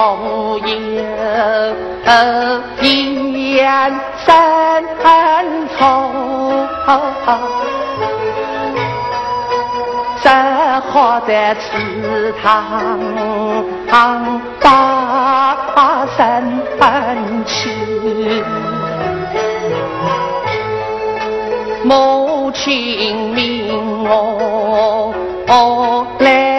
子偶有一言三从，只好在祠堂把声去。母亲命我来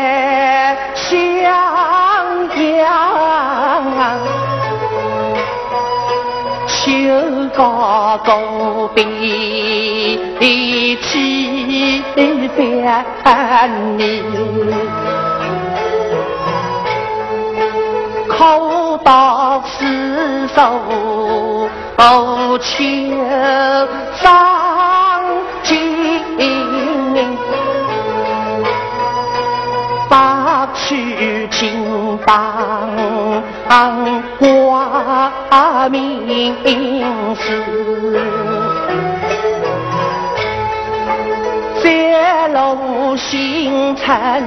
高高的起边你，口到四手求上进，把去金榜。当挂名字，泄露星辰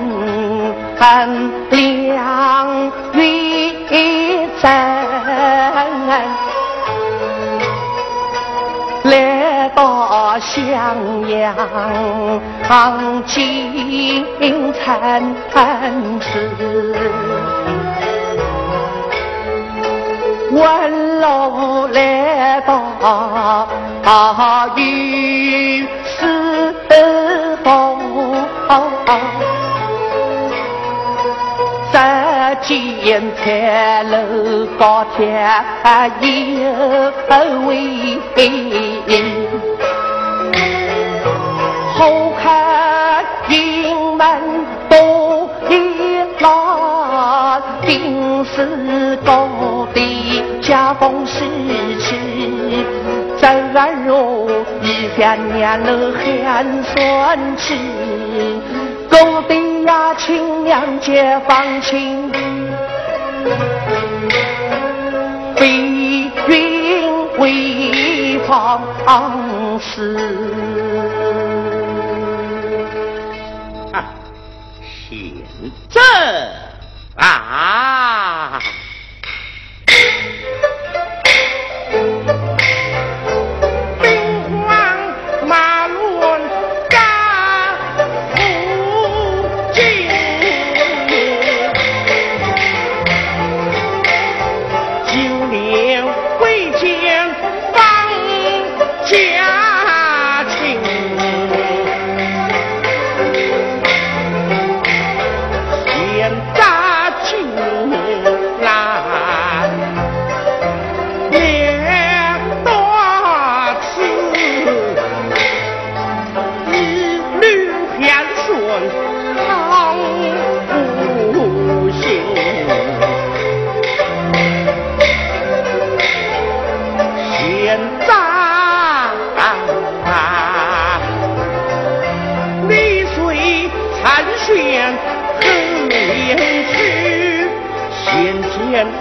亮月真，来到襄阳进城池。问路来到雨丝风，只见彩楼高天有位，后看营门多一拉，定是高的。家风时期，正如一片年了寒酸气，狗的呀亲娘解放亲，飞云为放肆。现在啊！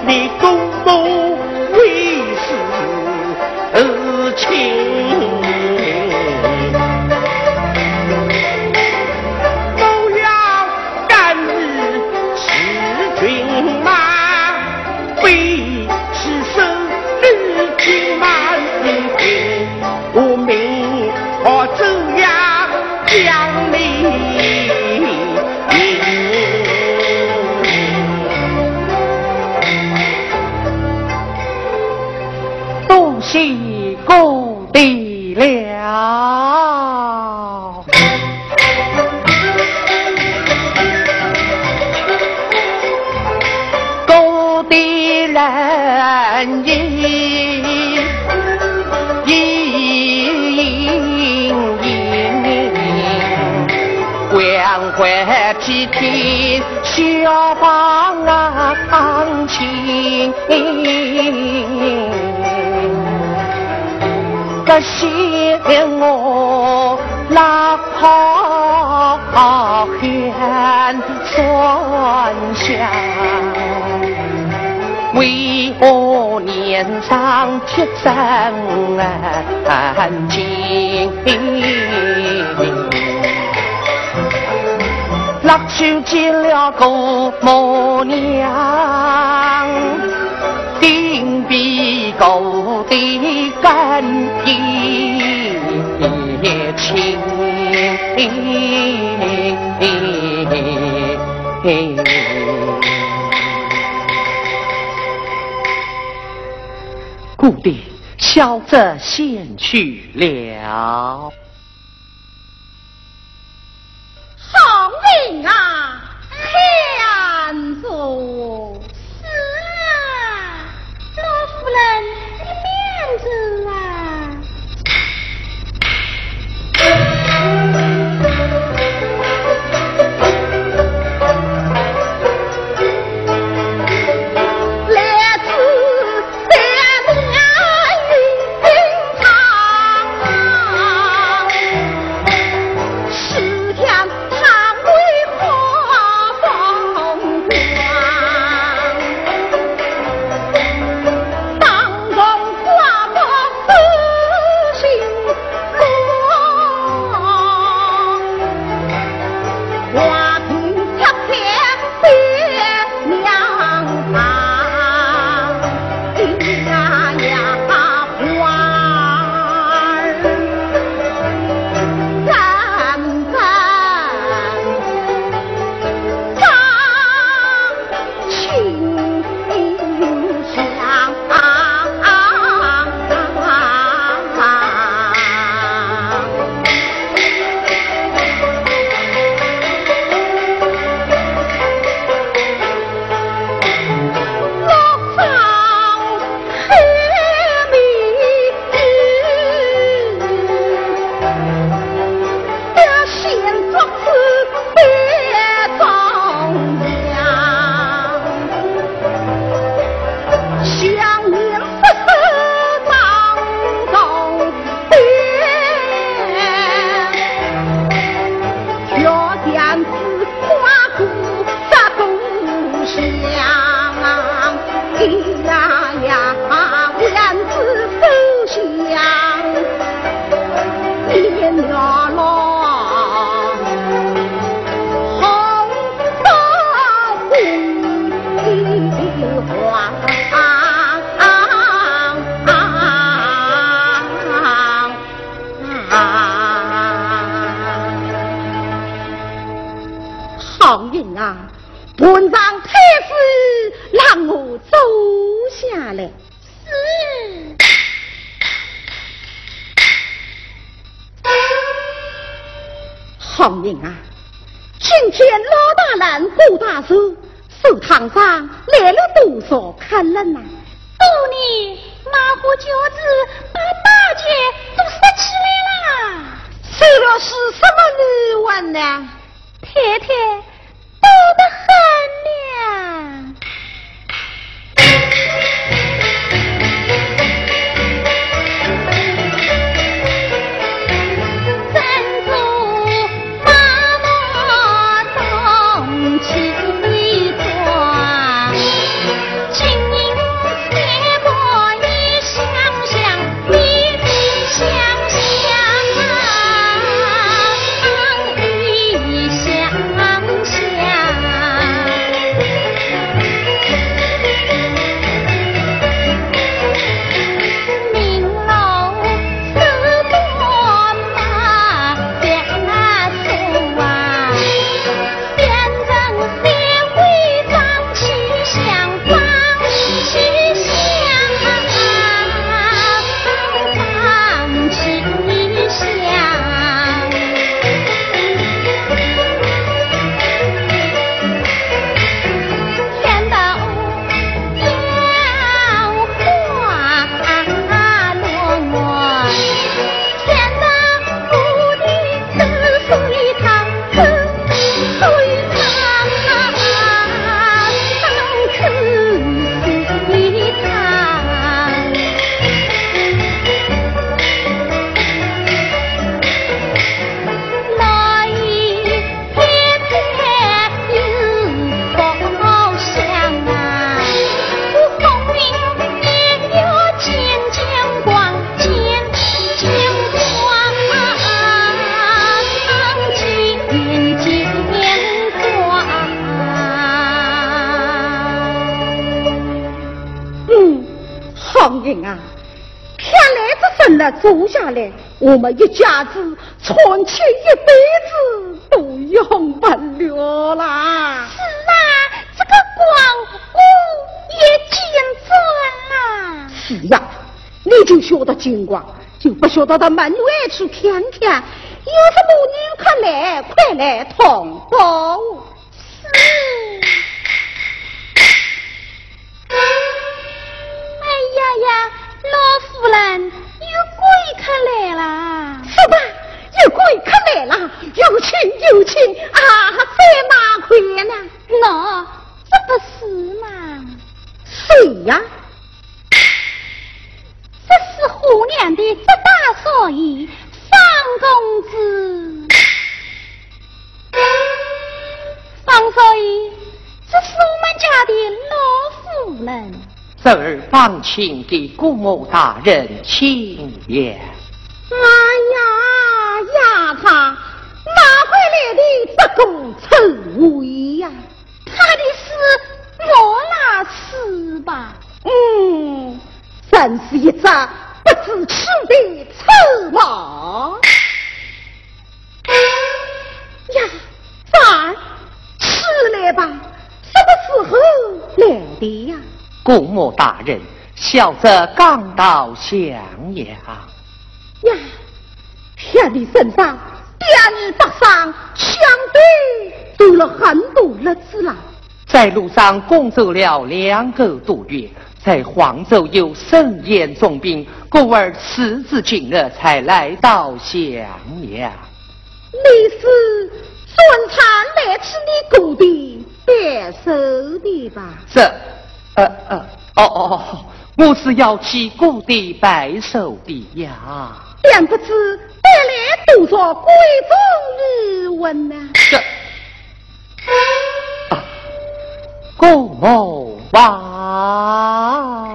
你公公为死而情。小房啊，堂前，这心我那怕寒霜，为何脸上贴着金？郎君见了姑母娘，定比狗的更亲。姑爹笑着先去了。命啊天族我们一家子存钱一辈子都用不了啦。是啊，这个光顾也见准了。是呀，你就晓得金光，就不晓得到门外去看看，有什么人快来，快来通报。是。哎呀呀，老夫人，有鬼客来了！是吧？有鬼客来了，有请有请啊！在哪块呢？喏，这不是嘛？谁呀？这是虎娘的这大少爷方公子。方少爷，这是我们家的老夫人。这儿方请给姑母大人请言。哎呀，丫头，哪回来的不公臭味呀？他的是莫那事吧？嗯，真是一只不知耻的臭毛！呀，咱吃来吧，什么时候来的呀？姑母大人，小则刚到襄阳。呀，看你身上第二北上，相对走了很多日子了。在路上共走了两个多月，在黄州又盛宴重病，故而迟至今日才来到襄阳。你是顺产来吃你故地白寿的吧？这，呃呃，哦哦哦，我是要去故地拜寿的呀。便不知带来多少贵重礼物呢？这，啊，顾某王。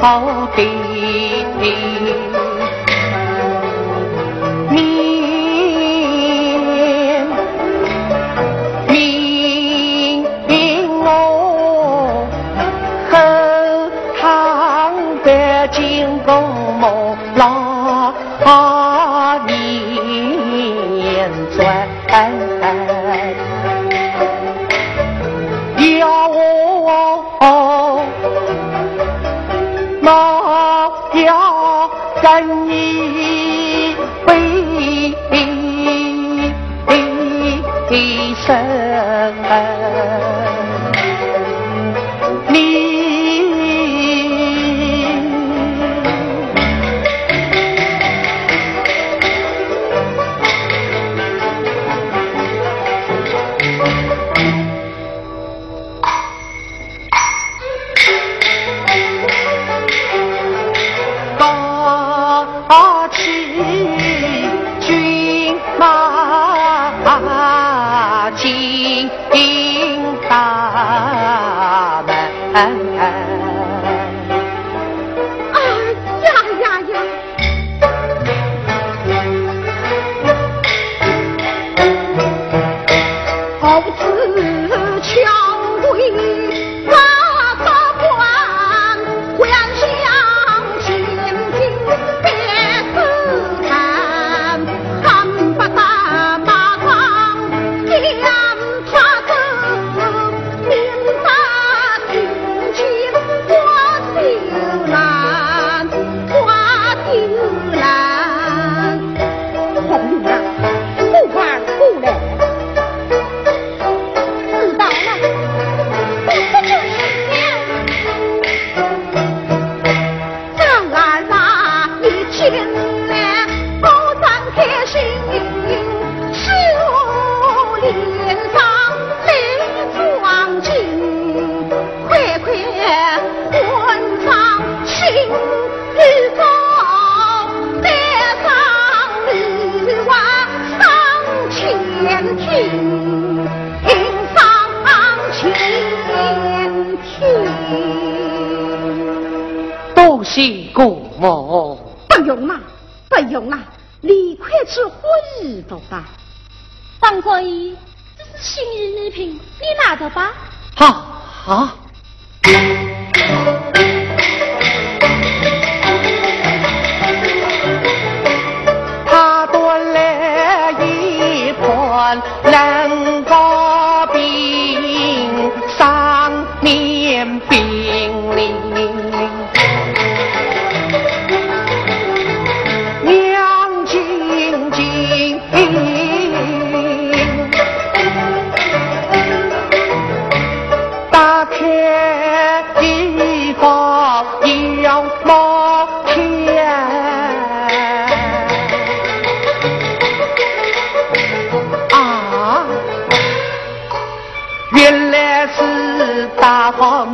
好别。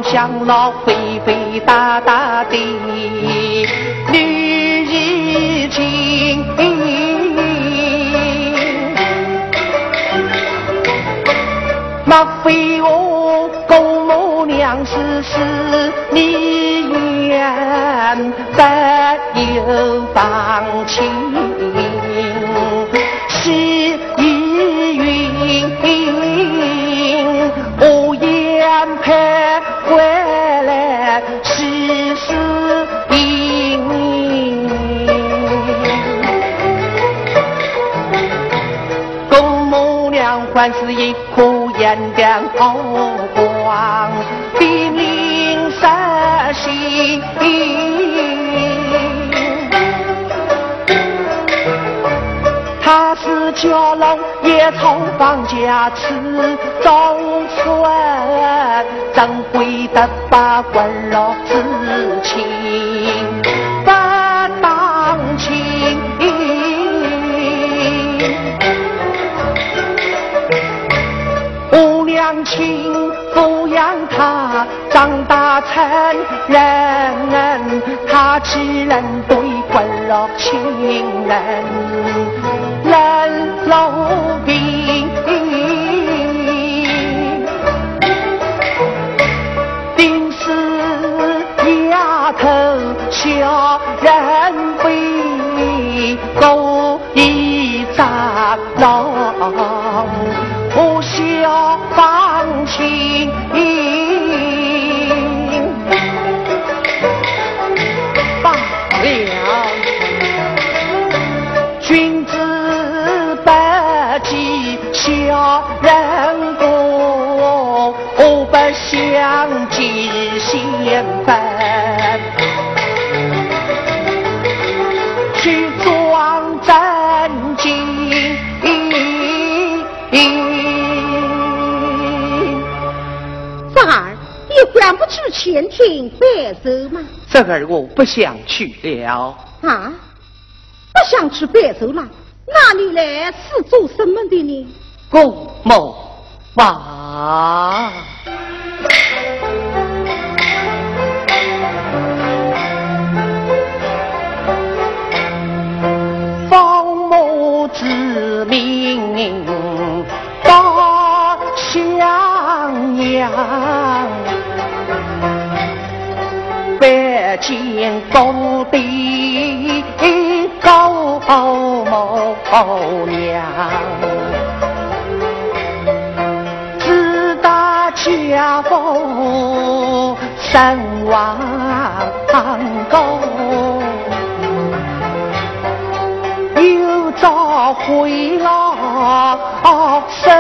像那肥肥大大的女衣襟，那飞蛾公母娘是是你愿不有放弃。还是一颗眼亮好光，冰凌色心。他是家老也从放假吃中村，怎会得把官老知情？亲抚养他长大成人，他只能对关了亲人冷落冰，定是丫头小人非，前厅拜寿吗？这儿我不想去了。啊，不想去拜寿了？那你来是做什么的呢？公某吧。方某之名大襄阳。见高帝高母娘，自打家父身亡高，又遭回老守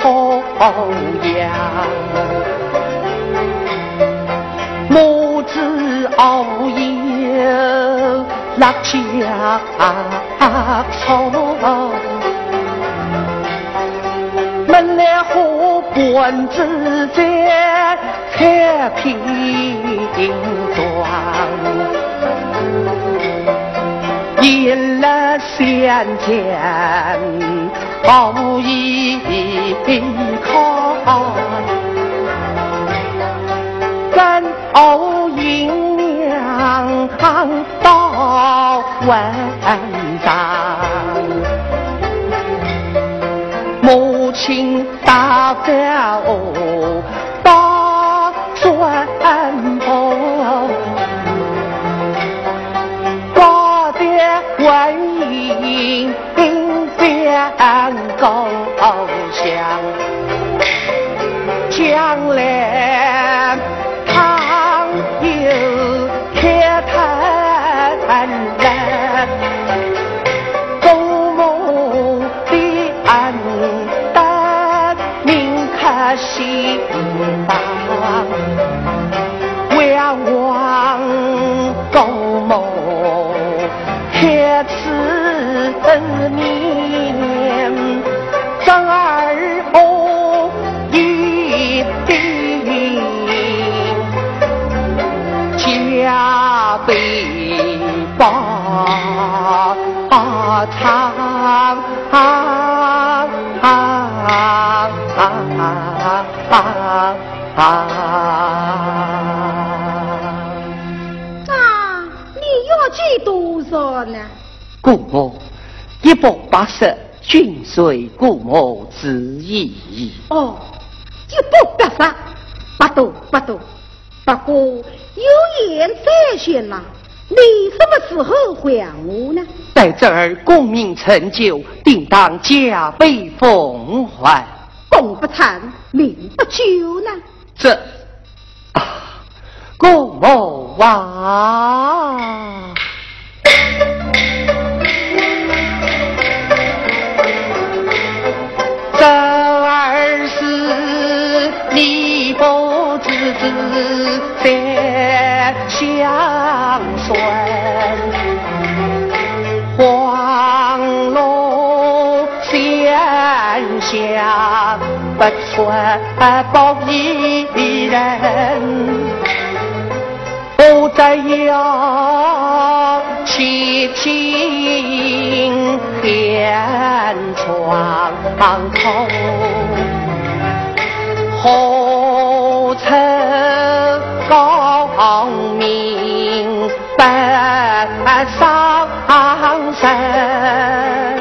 后阳。夜拉家草，门来花官子在太平庄，一日相见好依靠，晚上。母亲打发我故我一百八十，均随故我之意。哦，一百八十，不多不多。不过有言在先呐，你什么时候还我呢？在这儿功名成就，定当加倍奉还。功不成，名不就呢。这啊，故母啊！在相顺。黄龙仙下不传报一人，我在要七听天窗口。何出高明不伤神。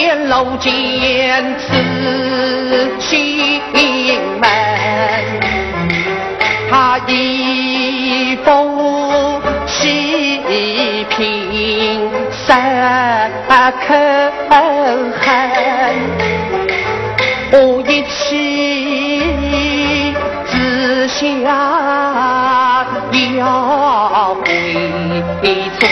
言楼见此心门，他一封细品三颗恨。我一气下要回转。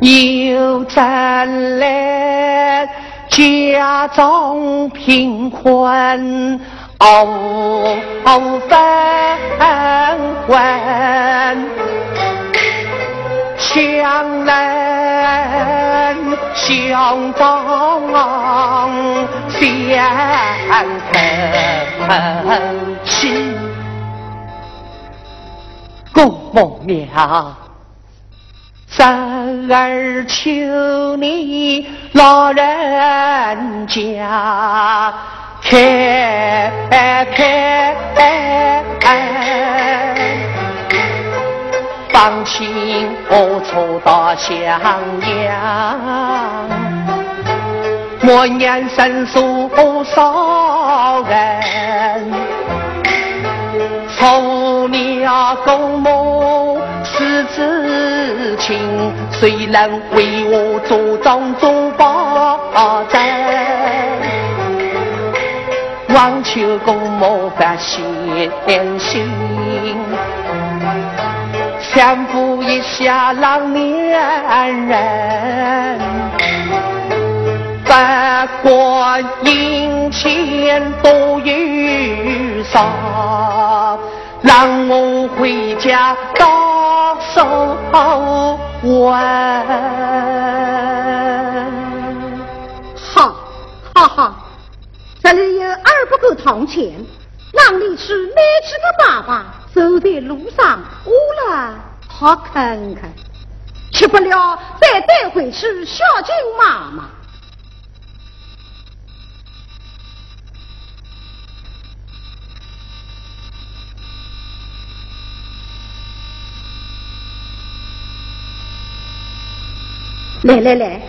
又再来家中贫困，哦哦分混。强人相帮相疼气，公母娘。三儿求你老人家开开放心，我出到襄阳，莫言生疏少人。从了公母是知情，谁能为我做庄做保证？望求公母发现心，享福一下老年人，不过银钱多忧少，让我回家打手棍。哈，哈哈，这里有二不够铜钱，让你去买几个粑粑。走在路上饿了，好看看，吃不了再带回去孝敬妈妈。来来来，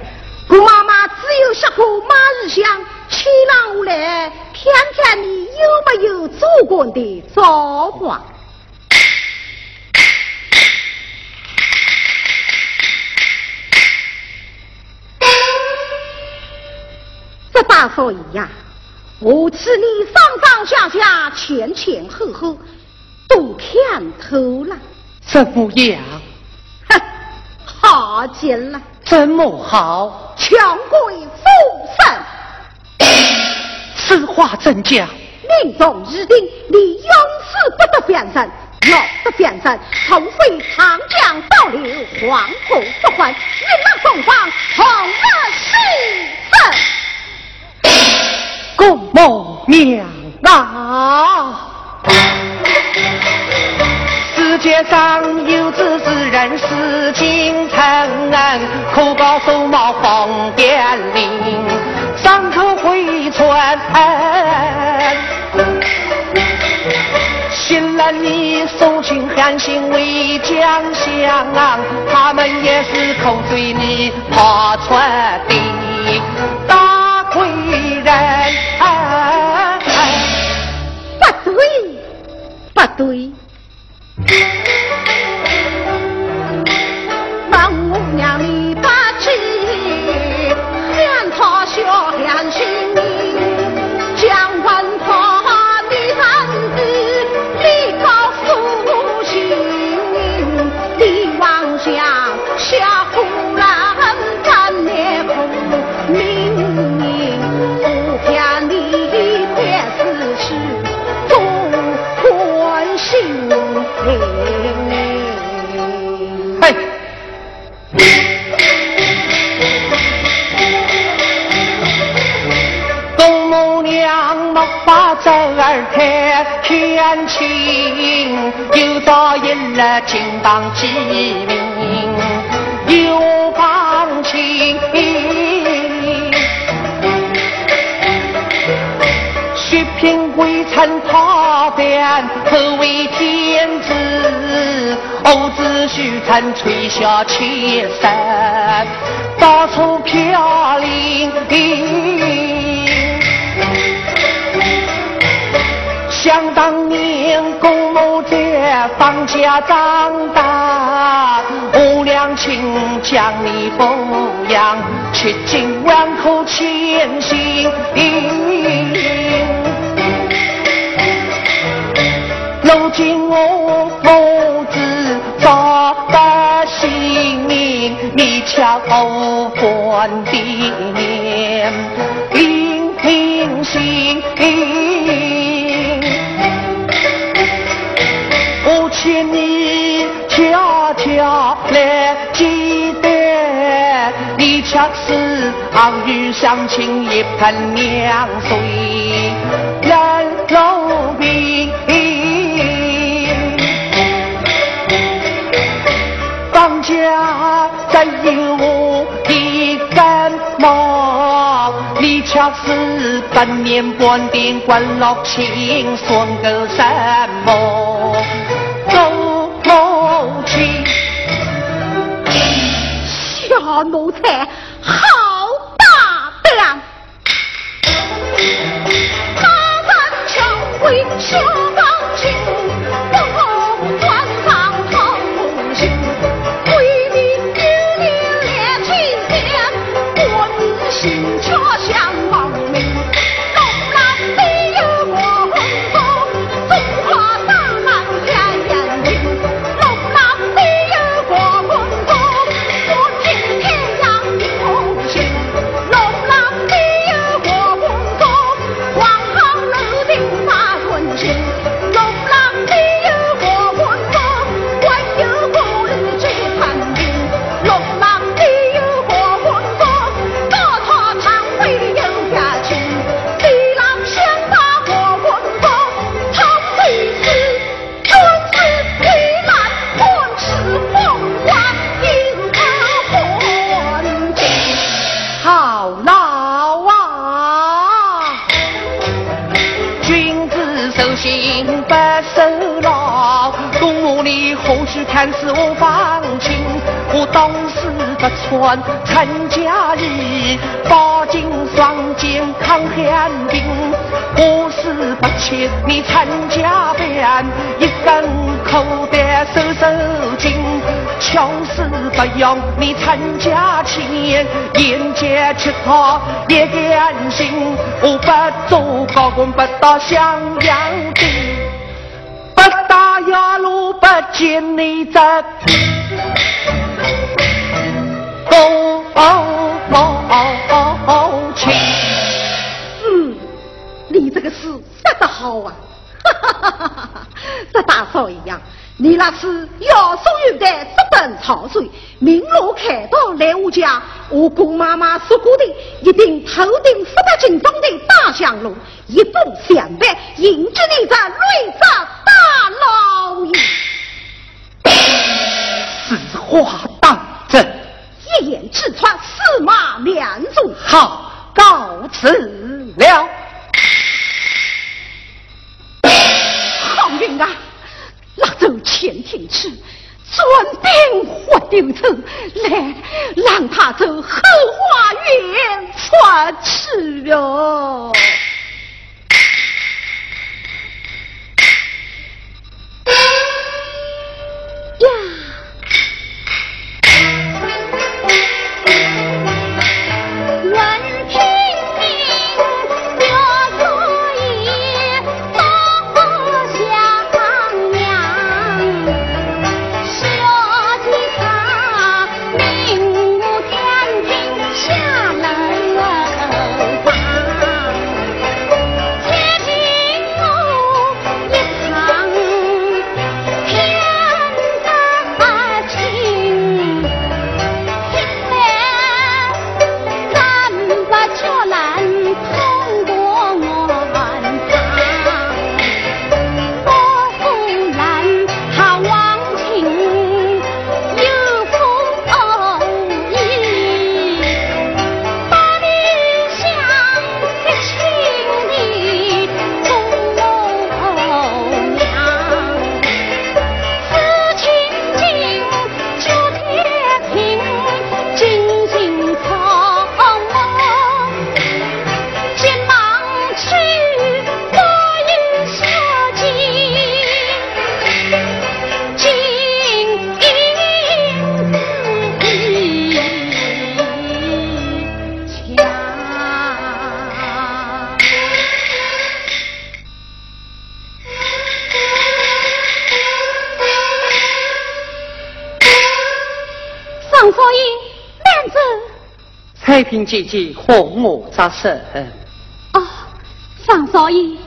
姑妈妈只有下过马日香，牵上我来，看看你有没有做过的造化。大少爷呀，我请你上上下下、前前后后都看透了，怎么样？哼，好极了。怎么好？强贵复生，此话怎讲？命中已定，你永世不得变身。若得变身，除非长江倒流，黄河不还，云南东方同日死生。公母娘啊！世界上有知之人，是京城，可告手毛放点令，伤口回春。信了你受尽寒心为将相，他们也是口水里跑出的人。不对，不对。娘没法走儿太天亲，又到一日金榜题名，又放情。血品未曾他变，可为天子。偶子须曾吹下千山，到处飘零。方家长大，我娘亲将你抚养，吃尽万苦千辛。如今我母子早得性命，你瞧无关的念，平平心。请你悄悄来记得，你恰是昂与乡亲一盆凉水，人路平。方家再有我的根毛，你恰是本年半点关落情，算个什么？奴才好大胆，他人强为小你参加班，一根口袋收收紧。穷死不用你参加钱，沿街乞讨也甘心。我不做高官，不到襄阳的，不打压路，不见你这那是要所有的日本潮水，明路看到来我家，我姑妈妈说过的，一定头顶十八斤重的大香炉，一步相伴，迎接你这瑞泽大老爷。此话当真？一言直传，驷马两足。好，告辞了。前庭去，专兵活丢走，来让他走后花园出去哟。太平姐姐和我扎身。哦，方少爷，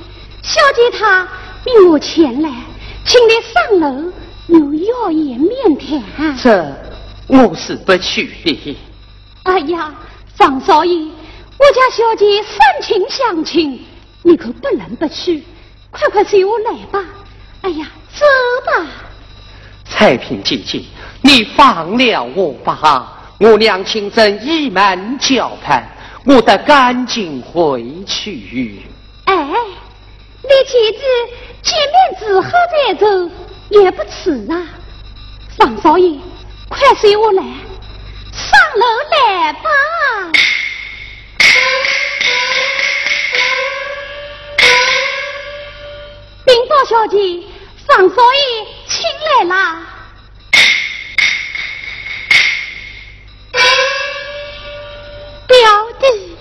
小姐她命我前来，请你上楼有要言面谈。这我是不去的。哎呀，方少爷，我家小姐深情相亲，你可不能不去。快快随我来吧。哎呀，走吧。太平姐姐，你放了我吧。我娘亲正倚门叫盼，我得赶紧回去。哎，你妻子见面之后再走也不迟啊。方少爷，快随我来，上楼来吧。禀报小姐，方少爷请来啦。表弟，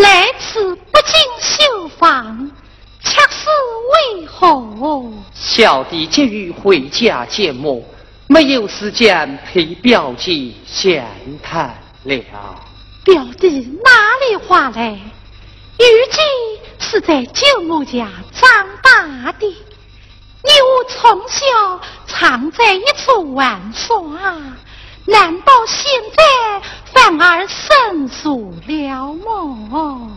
来此不进绣房，恰是为何？小弟急于回家见母，没有时间陪表姐闲谈了。表弟哪里话来？玉姬是在舅母家长大的，你我从小常在一处玩耍。难道现在反而生疏了么？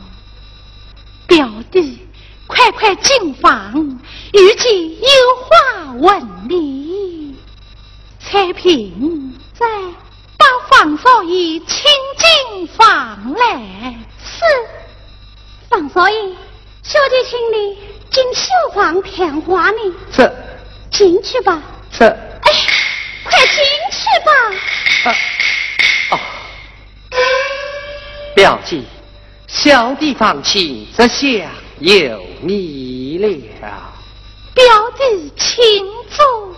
表弟，快快进房，玉姬有话问你。彩萍在，把方少爷请进房来。是，方少爷，小姐请你进绣房谈话呢。这，进去吧。这，哎。快进去吧。哦，表姐，小弟放心，这下有你了。表弟，请坐，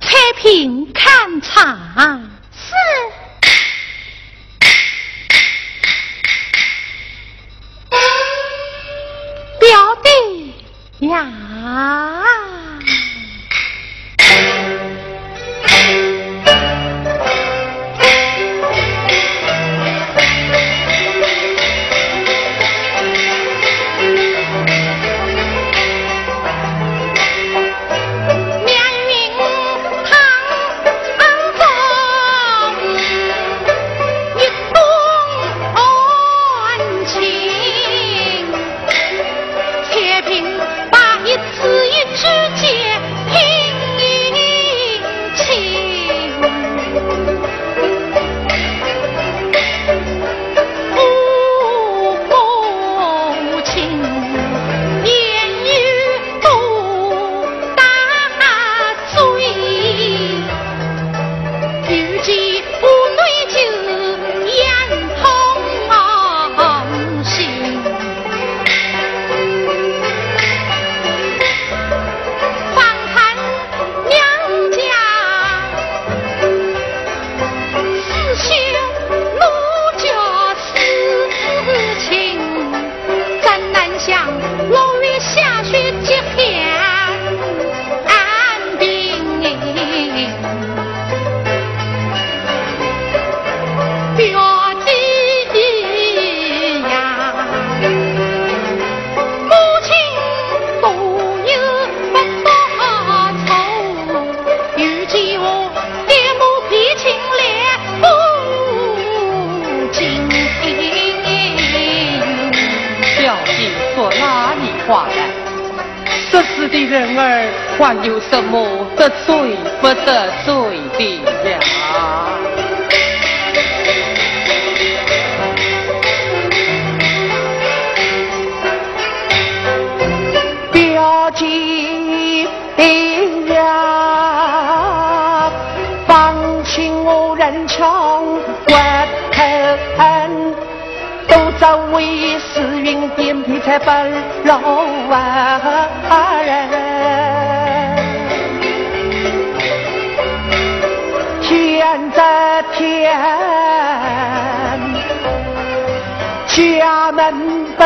菜品看茶。是。表弟呀。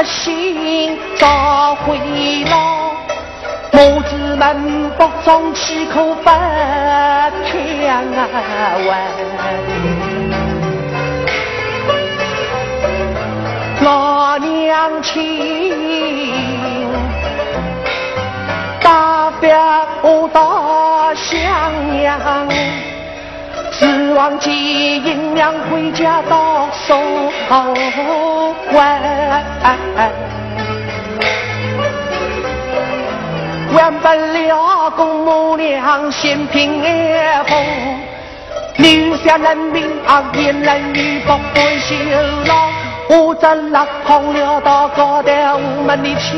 门不幸早回老，母子们不中气口不天问，老娘亲，大表大相娘。指望金银两回家到手完，完不了公母娘心平安福，留下人民啊言人语不会休老，我这拉空了到高头我们的枪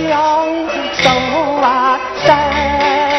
手啊山。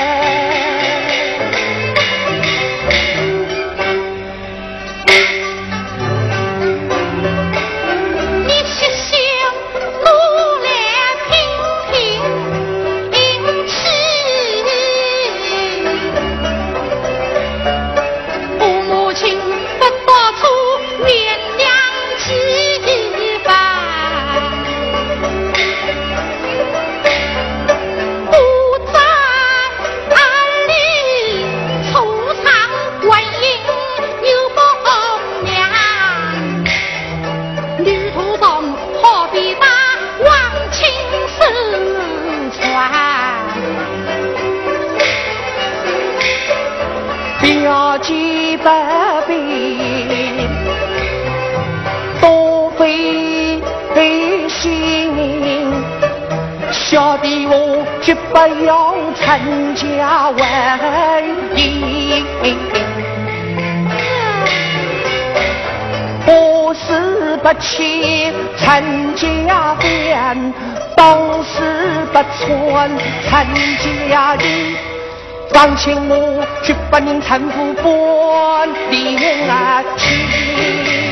不要参加婚姻，不是不去参加婚，当时不穿陈家的，王亲母去把您搀扶搬离啊去。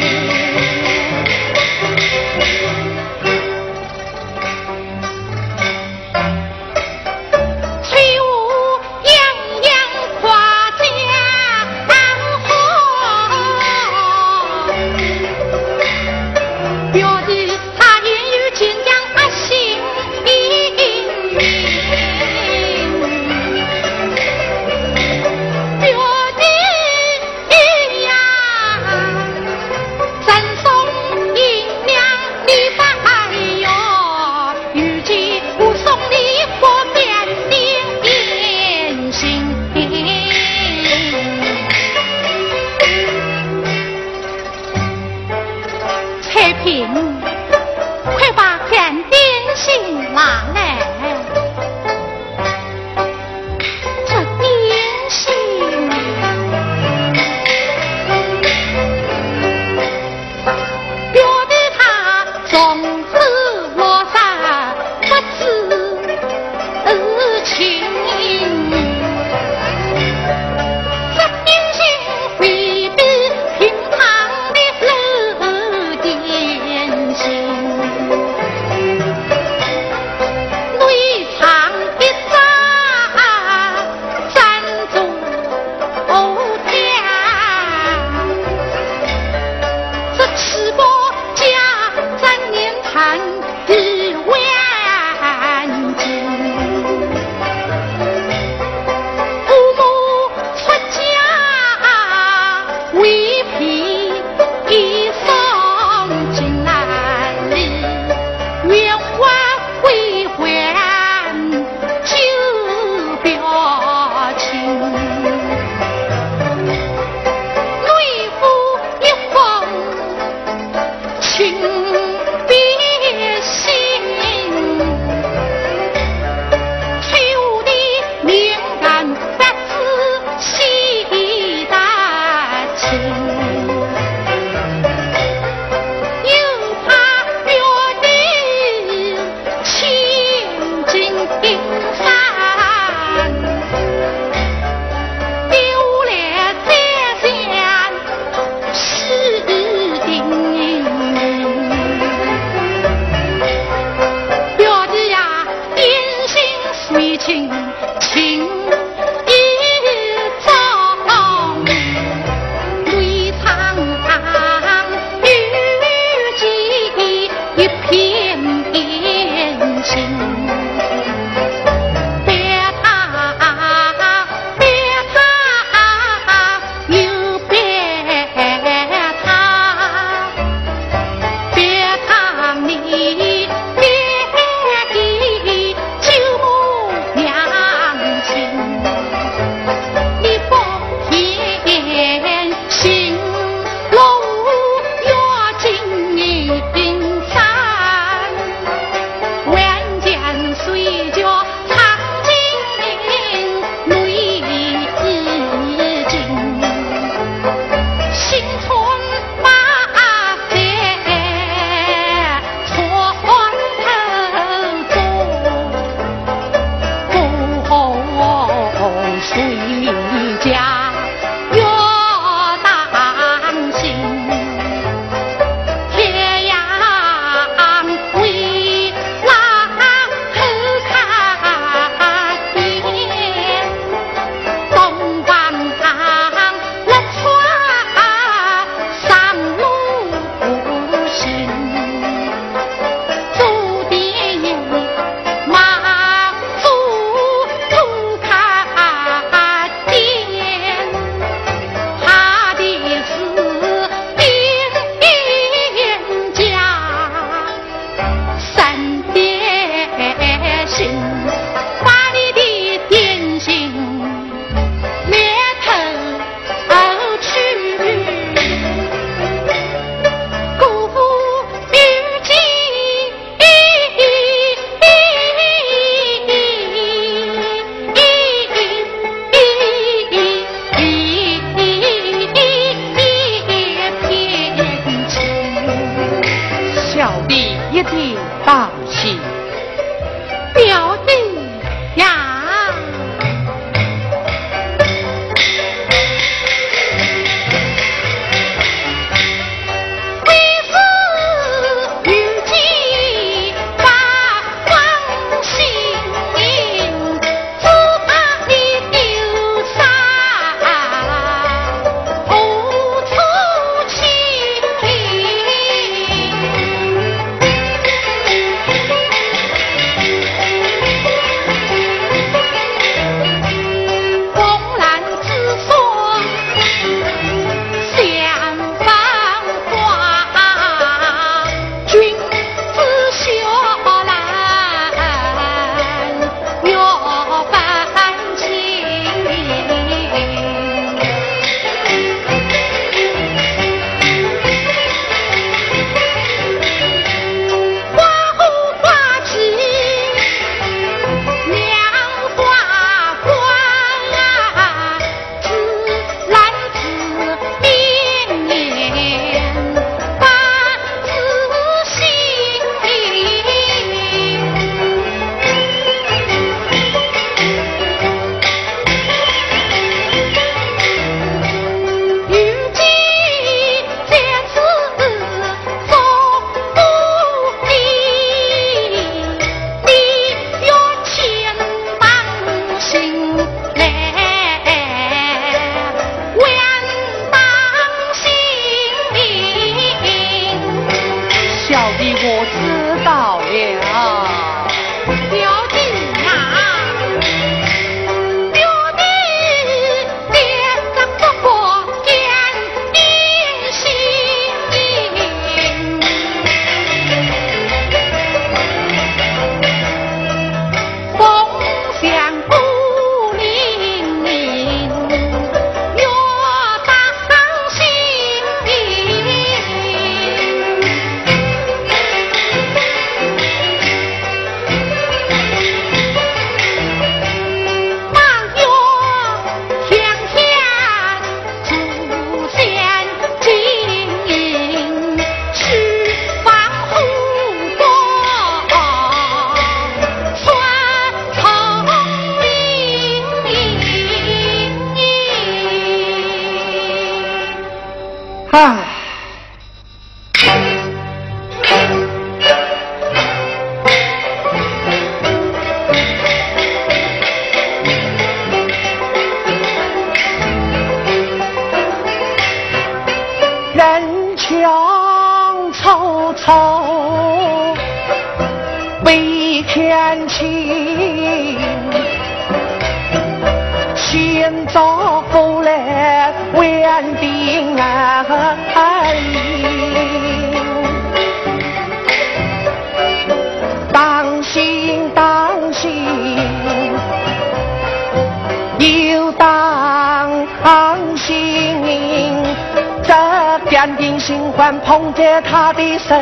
捧着他的手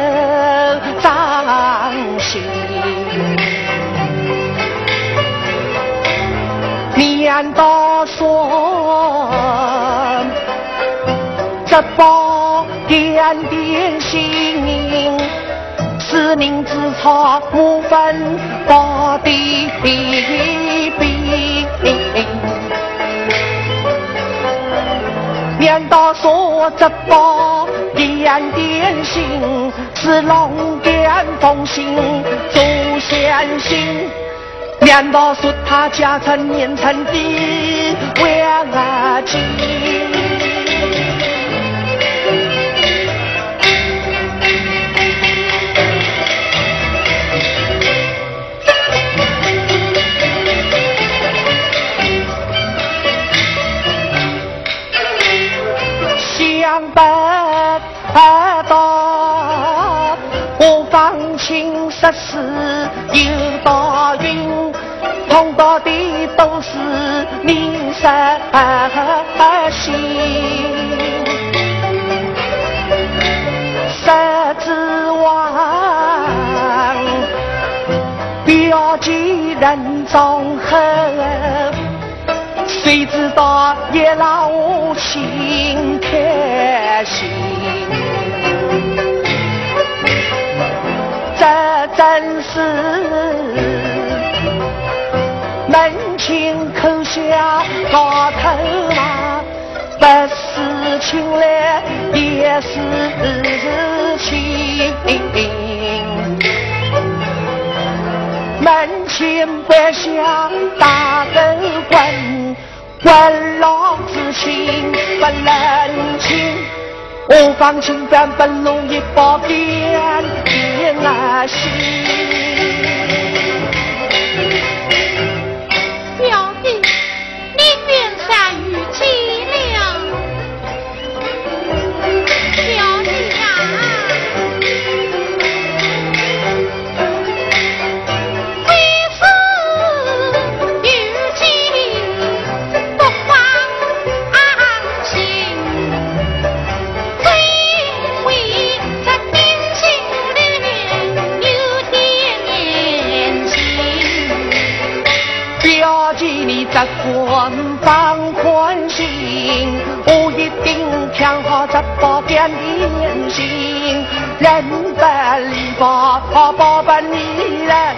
掌心，难道说这宝点点心，是明之草无分宝的难道说这宝。点点心是龙点凤心祖先心，难道说他家产年成的万金？心实事有大运，碰到的都是名实心。十指王，表记人中厚，谁知道也老心开心。这真是门前口下高头马，不是亲来也是情。门前摆下大狗棍，棍老子亲不冷清。我方清官不容易报点点啊心。我放宽心我一定强化这把变变心人办理法啊包办你人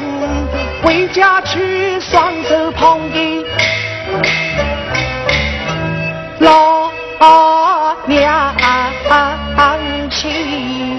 回家去双手捧给老娘亲。